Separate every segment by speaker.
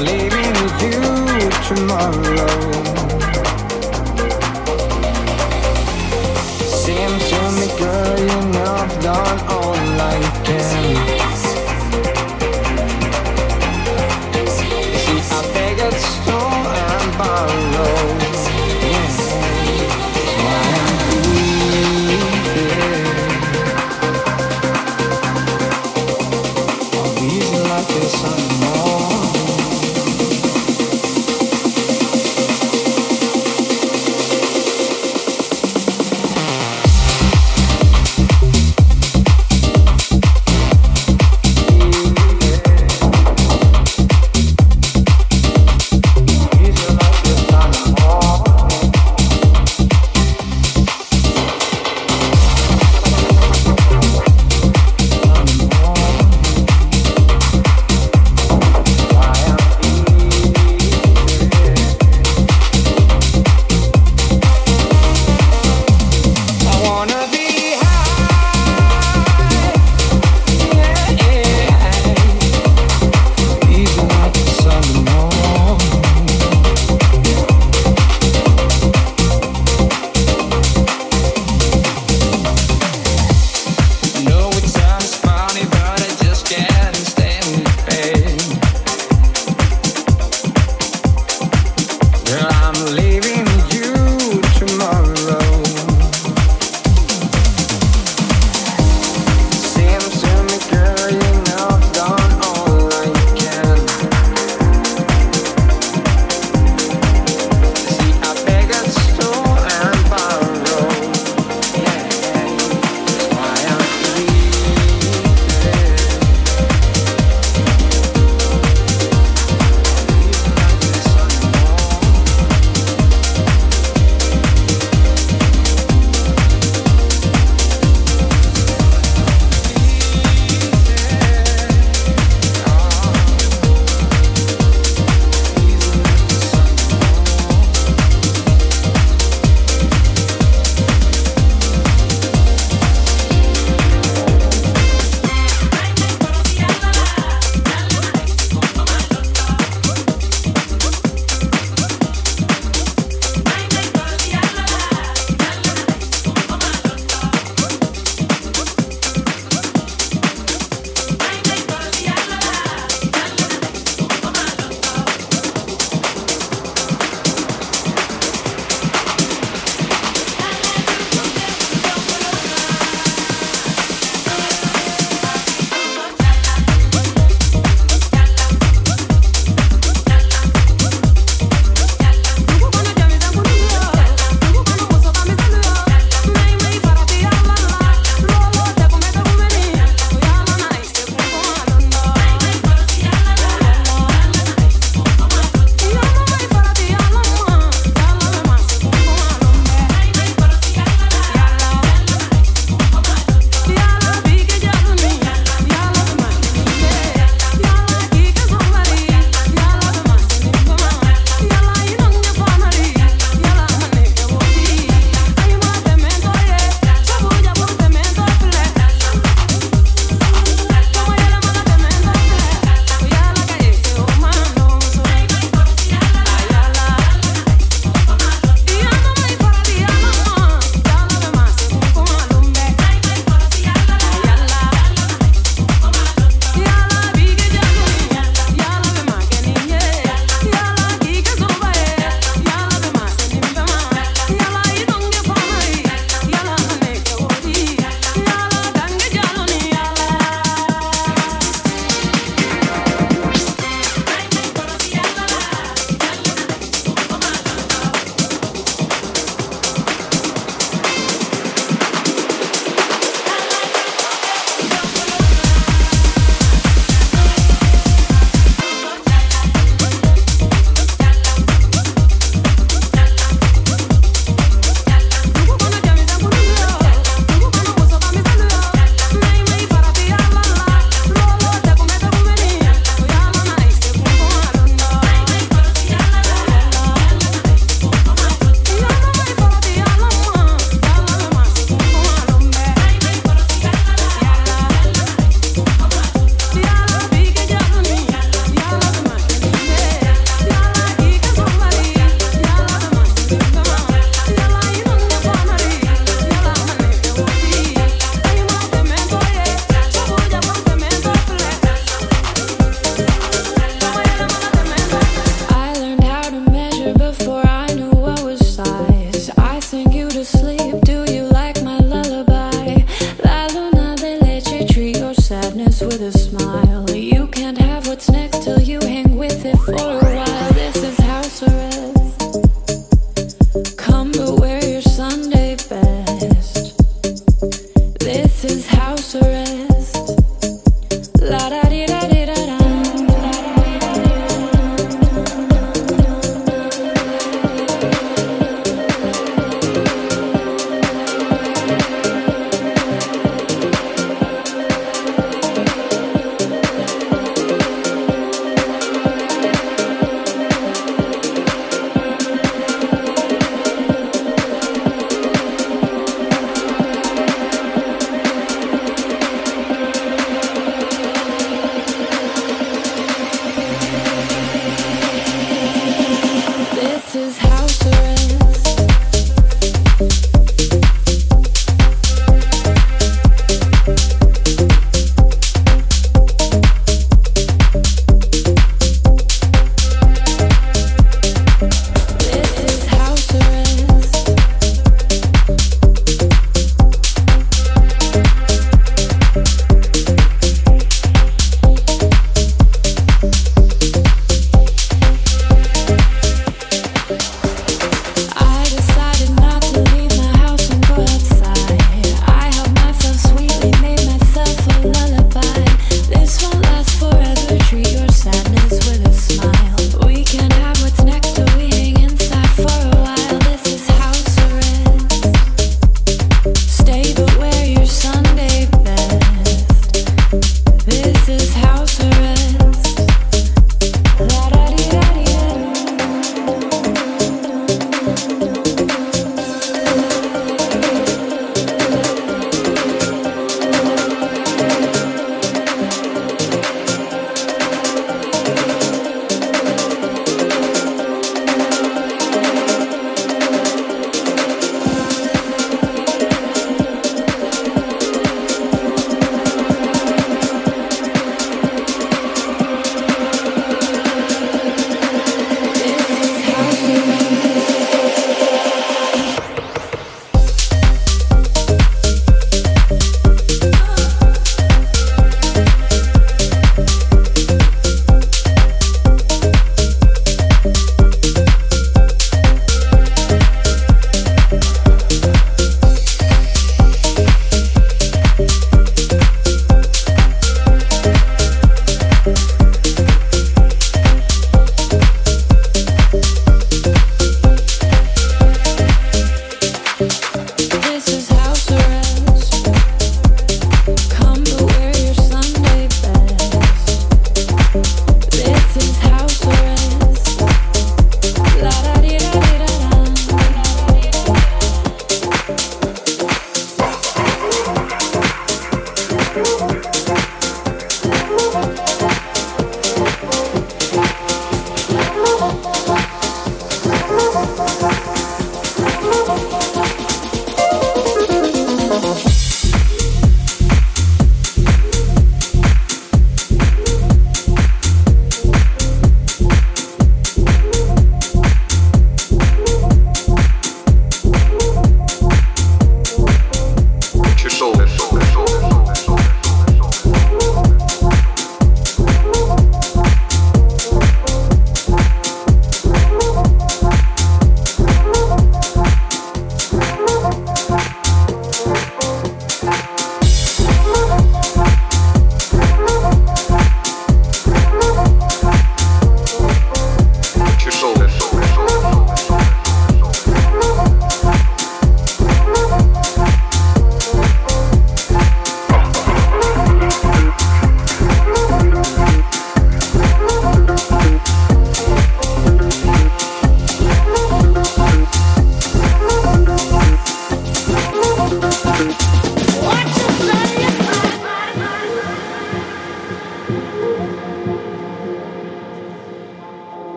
Speaker 1: leaving you tomorrow.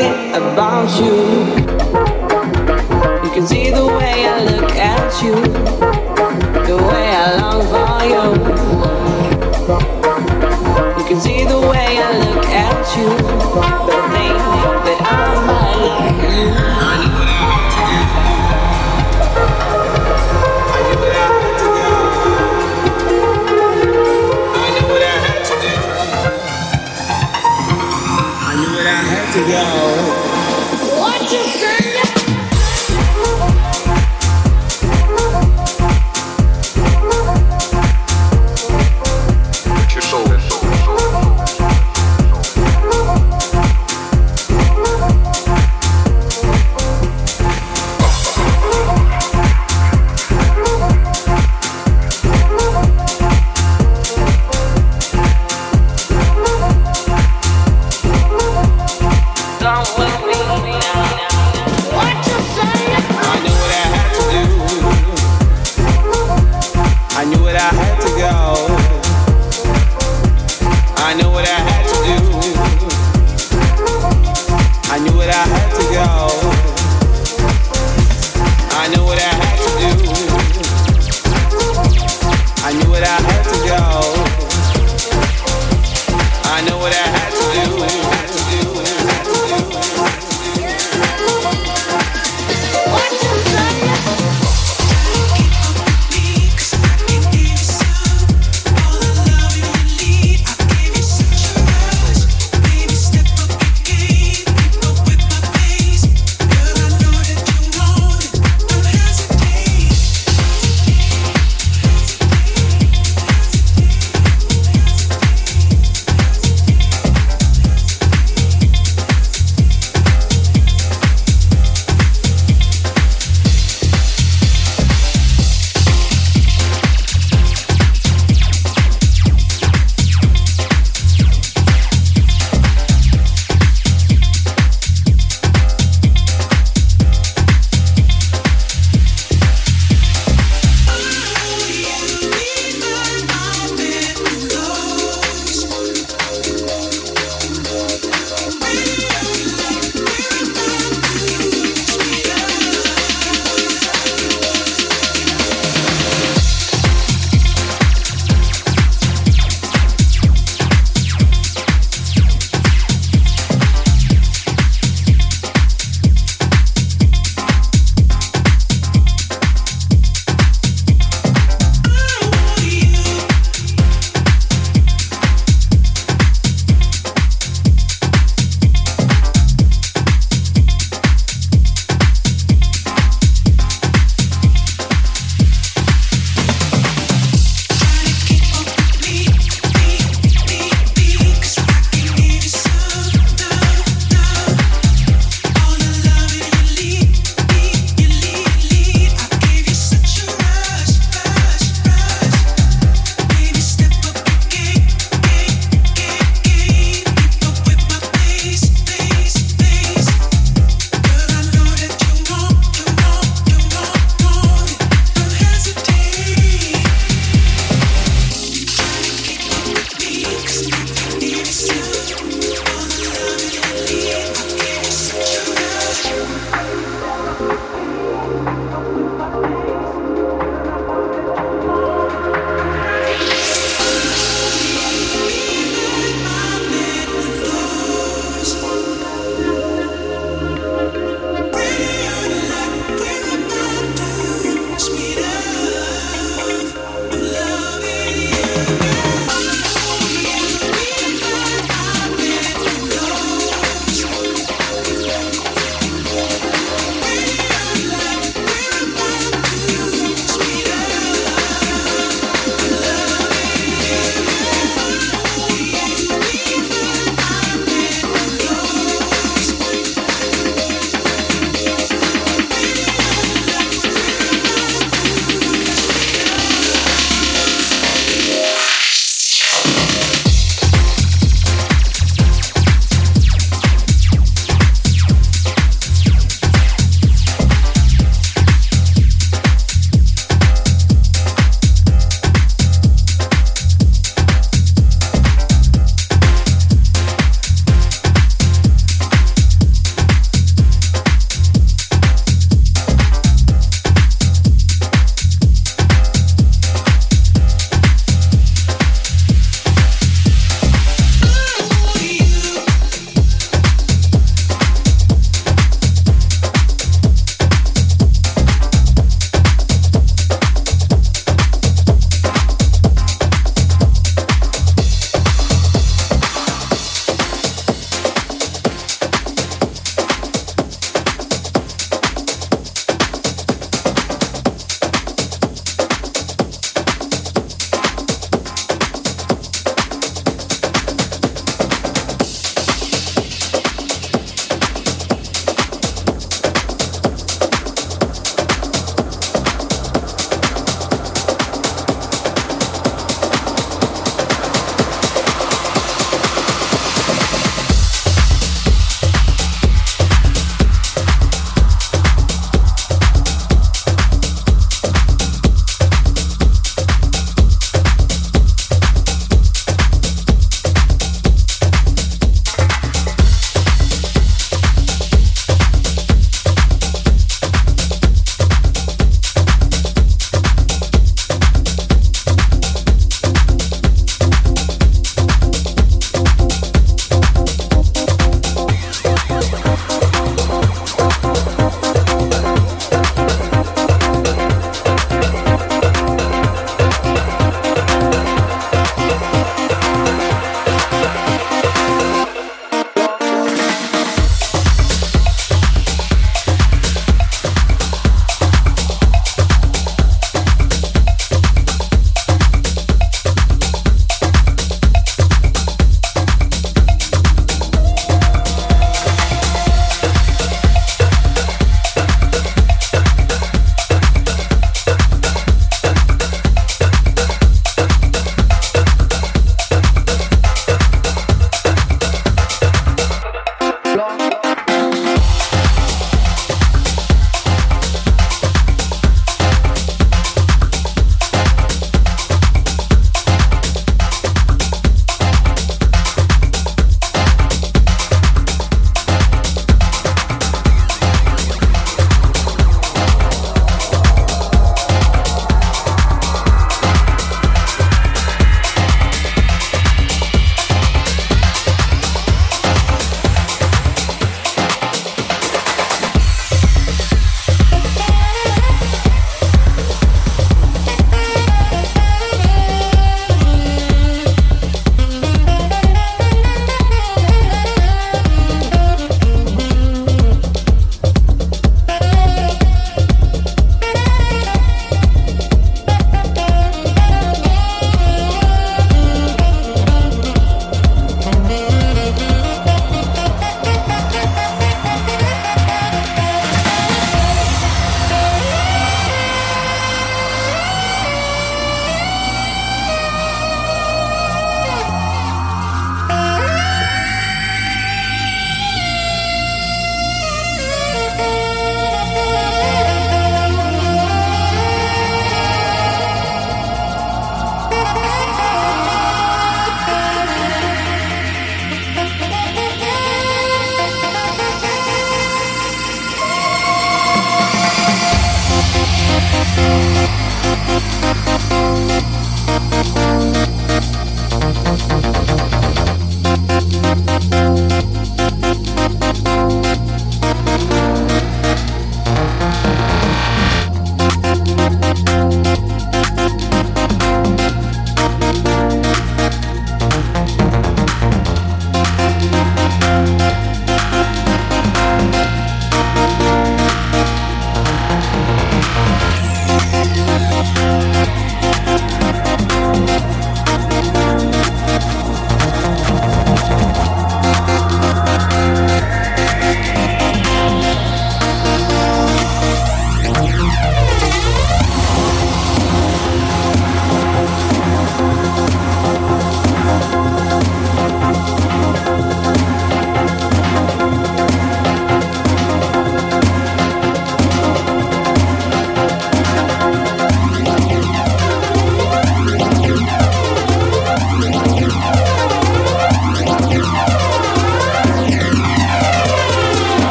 Speaker 1: About. You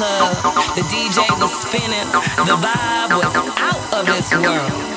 Speaker 2: club. The DJ was spinning. The vibe was out of this world.